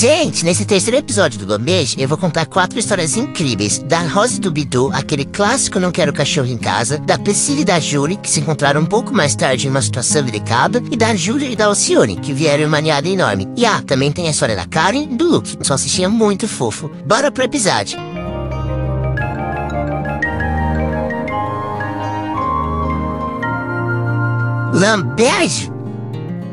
Gente, nesse terceiro episódio do Gourmet, eu vou contar quatro histórias incríveis. Da Rose do Bidu, aquele clássico Não Quero Cachorro em Casa. Da Priscila e da Julie, que se encontraram um pouco mais tarde em uma situação delicada. E da Júlia e da Alcione, que vieram em uma niada enorme. E ah, também tem a história da Karen e do Luke, só assistia muito fofo. Bora pro episódio. Lambejo!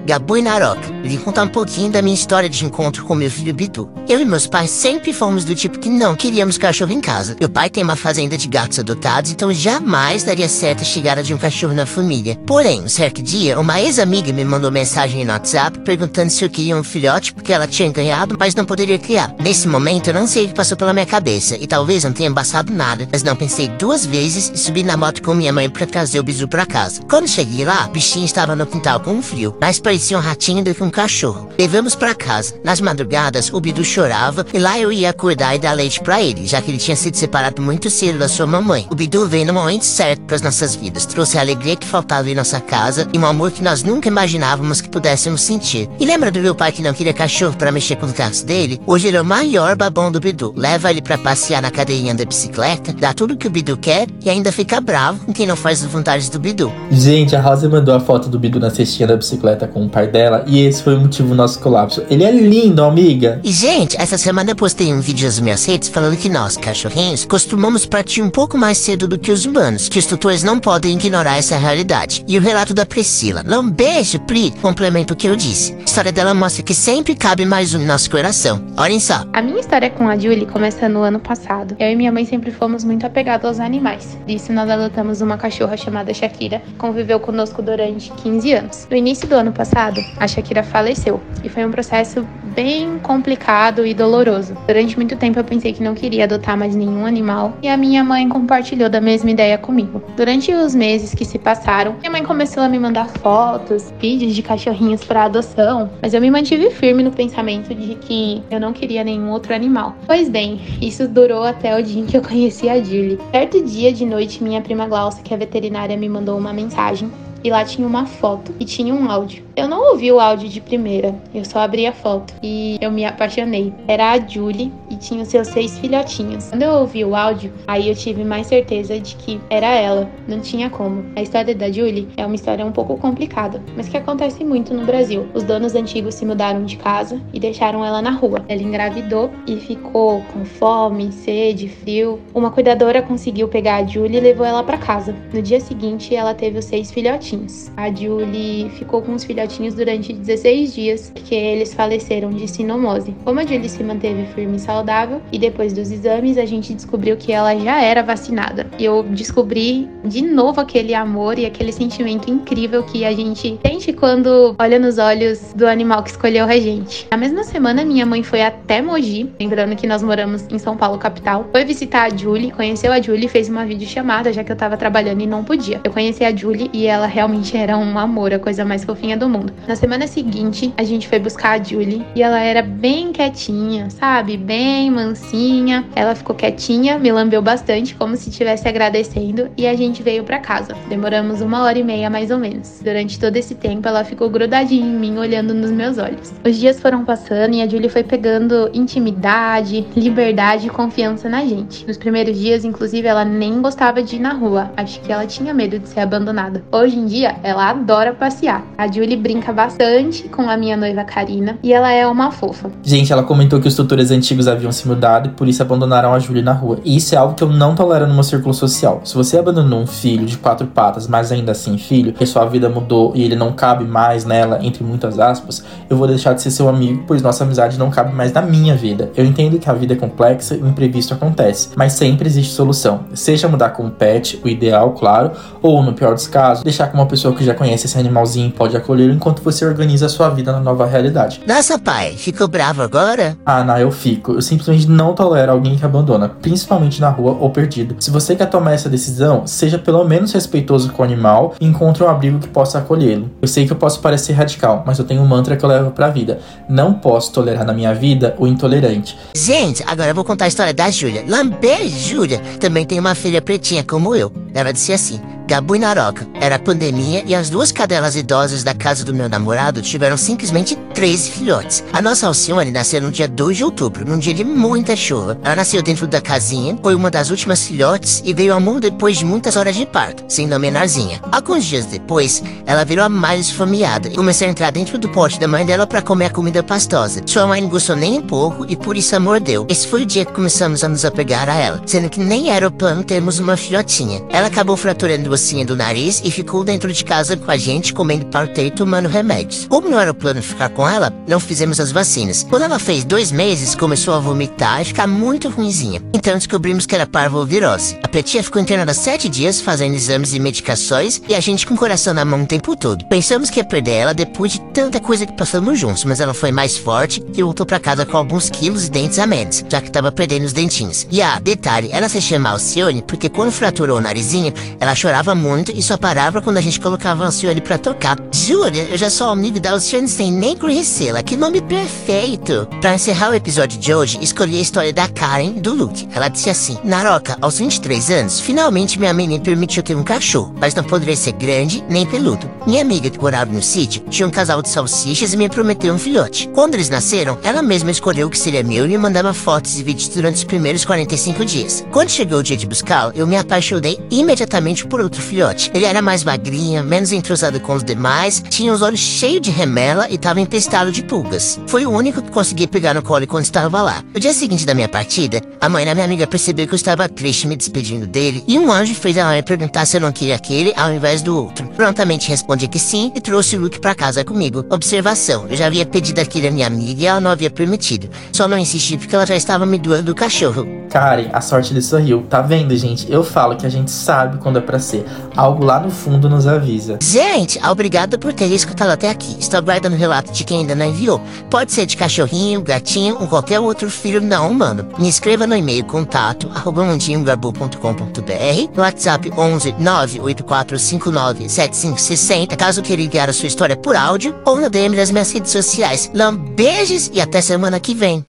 Gabu e Naroca, lhe contar um pouquinho da minha história de encontro com meu filho Bitu. Eu e meus pais sempre fomos do tipo que não queríamos cachorro em casa. Meu pai tem uma fazenda de gatos adotados, então jamais daria certo a chegada de um cachorro na família. Porém, um certo dia, uma ex-amiga me mandou mensagem no WhatsApp perguntando se eu queria um filhote porque ela tinha ganhado, mas não poderia criar. Nesse momento, eu não sei o que passou pela minha cabeça e talvez não tenha embaçado nada, mas não pensei duas vezes e subi na moto com minha mãe para trazer o bisu para casa. Quando cheguei lá, o bichinho estava no quintal com um frio, mas parecia um ratinho do que um cachorro. Levamos para casa. Nas madrugadas, o Bidu chorava e lá eu ia acordar e dar leite para ele, já que ele tinha sido separado muito cedo da sua mamãe. O Bidu veio no momento certo para as nossas vidas, trouxe a alegria que faltava em nossa casa e um amor que nós nunca imaginávamos que pudéssemos sentir. E lembra do meu pai que não queria cachorro para mexer com os gatos dele? Hoje ele é o maior babão do Bidu. Leva ele para passear na cadeirinha da bicicleta, dá tudo que o Bidu quer e ainda fica bravo com quem não faz as vontades do Bidu. Gente, a Rosa mandou a foto do Bidu na cestinha da bicicleta com o pai dela e esse foi o motivo do nosso colapso. Ele é lindo, amiga. E, gente, essa semana eu postei um vídeo nas minhas redes falando que nós, cachorrinhos, costumamos partir um pouco mais cedo do que os humanos, que os tutores não podem ignorar essa realidade. E o relato da Priscila, lá um beijo, Pri, complementa o que eu disse. A história dela mostra que sempre cabe mais um no nosso coração. Olhem só. A minha história com a Julie começa no ano passado. Eu e minha mãe sempre fomos muito apegados aos animais. Disso, nós adotamos uma cachorra chamada Shakira, conviveu conosco durante 15 anos. No início do ano passado, a Shakira faleceu e foi um processo bem complicado e doloroso. Durante muito tempo eu pensei que não queria adotar mais nenhum animal e a minha mãe compartilhou da mesma ideia comigo. Durante os meses que se passaram, minha mãe começou a me mandar fotos, vídeos de cachorrinhos para adoção, mas eu me mantive firme no pensamento de que eu não queria nenhum outro animal. Pois bem, isso durou até o dia em que eu conheci a Julie. Certo dia de noite, minha prima Glaucia, que é veterinária, me mandou uma mensagem e lá tinha uma foto e tinha um áudio. Eu não ouvi o áudio de primeira, eu só abri a foto e eu me apaixonei. Era a Julie tinha os seus seis filhotinhos. Quando eu ouvi o áudio, aí eu tive mais certeza de que era ela, não tinha como. A história da Julie é uma história um pouco complicada, mas que acontece muito no Brasil. Os donos antigos se mudaram de casa e deixaram ela na rua. Ela engravidou e ficou com fome, sede, frio. Uma cuidadora conseguiu pegar a Julie e levou ela para casa. No dia seguinte, ela teve os seis filhotinhos. A Julie ficou com os filhotinhos durante 16 dias, porque eles faleceram de sinomose. Como a Julie se manteve firme e saudável, e depois dos exames a gente descobriu que ela já era vacinada. E eu descobri de novo aquele amor e aquele sentimento incrível que a gente sente quando olha nos olhos do animal que escolheu a gente. Na mesma semana, minha mãe foi até Mogi, lembrando que nós moramos em São Paulo, capital. Foi visitar a Julie, conheceu a Julie fez uma videochamada, já que eu tava trabalhando e não podia. Eu conheci a Julie e ela realmente era um amor, a coisa mais fofinha do mundo. Na semana seguinte, a gente foi buscar a Julie e ela era bem quietinha, sabe? Bem mansinha. Ela ficou quietinha, me lambeu bastante, como se estivesse agradecendo, e a gente veio para casa. Demoramos uma hora e meia mais ou menos. Durante todo esse tempo, ela ficou grudadinha em mim, olhando nos meus olhos. Os dias foram passando e a Julie foi pegando intimidade, liberdade e confiança na gente. Nos primeiros dias, inclusive, ela nem gostava de ir na rua. Acho que ela tinha medo de ser abandonada. Hoje em dia, ela adora passear. A Julie brinca bastante com a minha noiva Karina e ela é uma fofa. Gente, ela comentou que os tutores antigos haviam se mudado e por isso abandonaram a Júlia na rua. E isso é algo que eu não tolero no meu círculo social. Se você abandonou um filho de quatro patas, mas ainda assim filho, que sua vida mudou e ele não cabe mais nela, entre muitas aspas, eu vou deixar de ser seu amigo, pois nossa amizade não cabe mais na minha vida. Eu entendo que a vida é complexa e o imprevisto acontece, mas sempre existe solução. Seja mudar com o pet, o ideal, claro, ou no pior dos casos, deixar com uma pessoa que já conhece esse animalzinho e pode acolher enquanto você organiza a sua vida na nova realidade. Nossa, pai, ficou bravo agora? Ah, não, eu fico. Eu simplesmente não tolero alguém que abandona, principalmente na rua ou perdido. Se você quer tomar essa decisão, seja pelo menos respeitoso com o animal e encontre um abrigo que possa acolhê-lo. Eu sei que eu posso parecer radical, mas eu tenho um mantra que eu levo pra vida. Não posso tolerar na minha vida o intolerante. Gente, agora eu vou contar a história da Júlia. Lambê Júlia também tem uma filha pretinha como eu. Ela disse assim: Gabu e Naroca. Era pandemia e as duas cadelas idosas da casa do meu namorado tiveram simplesmente 13 filhotes. A nossa Alcione nasceu no dia 2 de outubro, num dia de muita chuva. Ela nasceu dentro da casinha, foi uma das últimas filhotes e veio ao mundo depois de muitas horas de parto, sendo a menorzinha. Alguns dias depois, ela virou a mais esfomeada e começou a entrar dentro do pote da mãe dela para comer a comida pastosa. Sua mãe não gostou nem um pouco e por isso a mordeu. Esse foi o dia que começamos a nos apegar a ela, sendo que nem era o plano termos uma filhotinha. Ela acabou fraturando o ossinho do nariz e ficou dentro de casa com a gente comendo parteio e tomando remédios. Como não era o plano ficar com ela, não fizemos as vacinas. Quando ela fez dois meses, começou a vomitar e ficar muito ruinzinha. Então descobrimos que era parvovirose. A Petia ficou internada sete dias fazendo exames e medicações e a gente com o coração na mão o tempo todo. Pensamos que ia perder ela depois de tanta coisa que passamos juntos, mas ela foi mais forte e voltou para casa com alguns quilos e dentes a menos, já que tava perdendo os dentinhos. E ah, detalhe, ela se chama Alcione porque quando fraturou o narizinho, ela chorava muito e só parava quando a gente colocava a Alcione pra tocar. Jura, eu já sou amigo da Alcione sem nem conhecê-la, que nome perfeito! Pra encerrar o episódio de hoje, escolhi a história da Karen, do Luke. Ela disse assim, Naroca, aos 23 anos, finalmente minha menina permitiu ter um cachorro, mas não poderia ser grande nem peludo. Minha amiga que morava no sítio tinha um casal de salsichas e me prometeu um filhote. Quando eles nasceram, ela mesma escolheu que seria meu e me mandava fotos e vídeos durante os primeiros 45 dias. Quando chegou o dia de buscá-lo, eu me apaixonei imediatamente por outro filhote. Ele era mais magrinho, menos entrosado com os demais, tinha os olhos cheios de remela e estava empestado de pulgas. Foi o único que consegui pegar no colo quando estava lá. No dia seguinte da minha partida, a mãe da minha amiga percebeu que eu estava triste me despedindo dele e um anjo fez ela me perguntar se eu não queria aquele ao invés do outro. Prontamente respondi que sim e trouxe o Luke para casa comigo. Observação, eu já havia pedido aquele a minha amiga e ela não havia permitido. Só não insisti porque ela já estava me doando o cachorro. Karen, a sorte lhe sorriu. Tá vendo, gente? Eu falo que a gente sabe quando é pra ser. Algo lá no fundo nos avisa. Gente, obrigado por ter escutado até aqui. Estou guardando o relato de quem ainda não enviou. Pode ser de cachorrinho, gatinho ou qualquer outro filho não humano. Me escreva no e-mail contato arroba mundinhogabu.com.br no WhatsApp 11 98459 7560 caso queira enviar a sua história por áudio ou no DM das minhas redes sociais. Lambeijos e até semana que vem.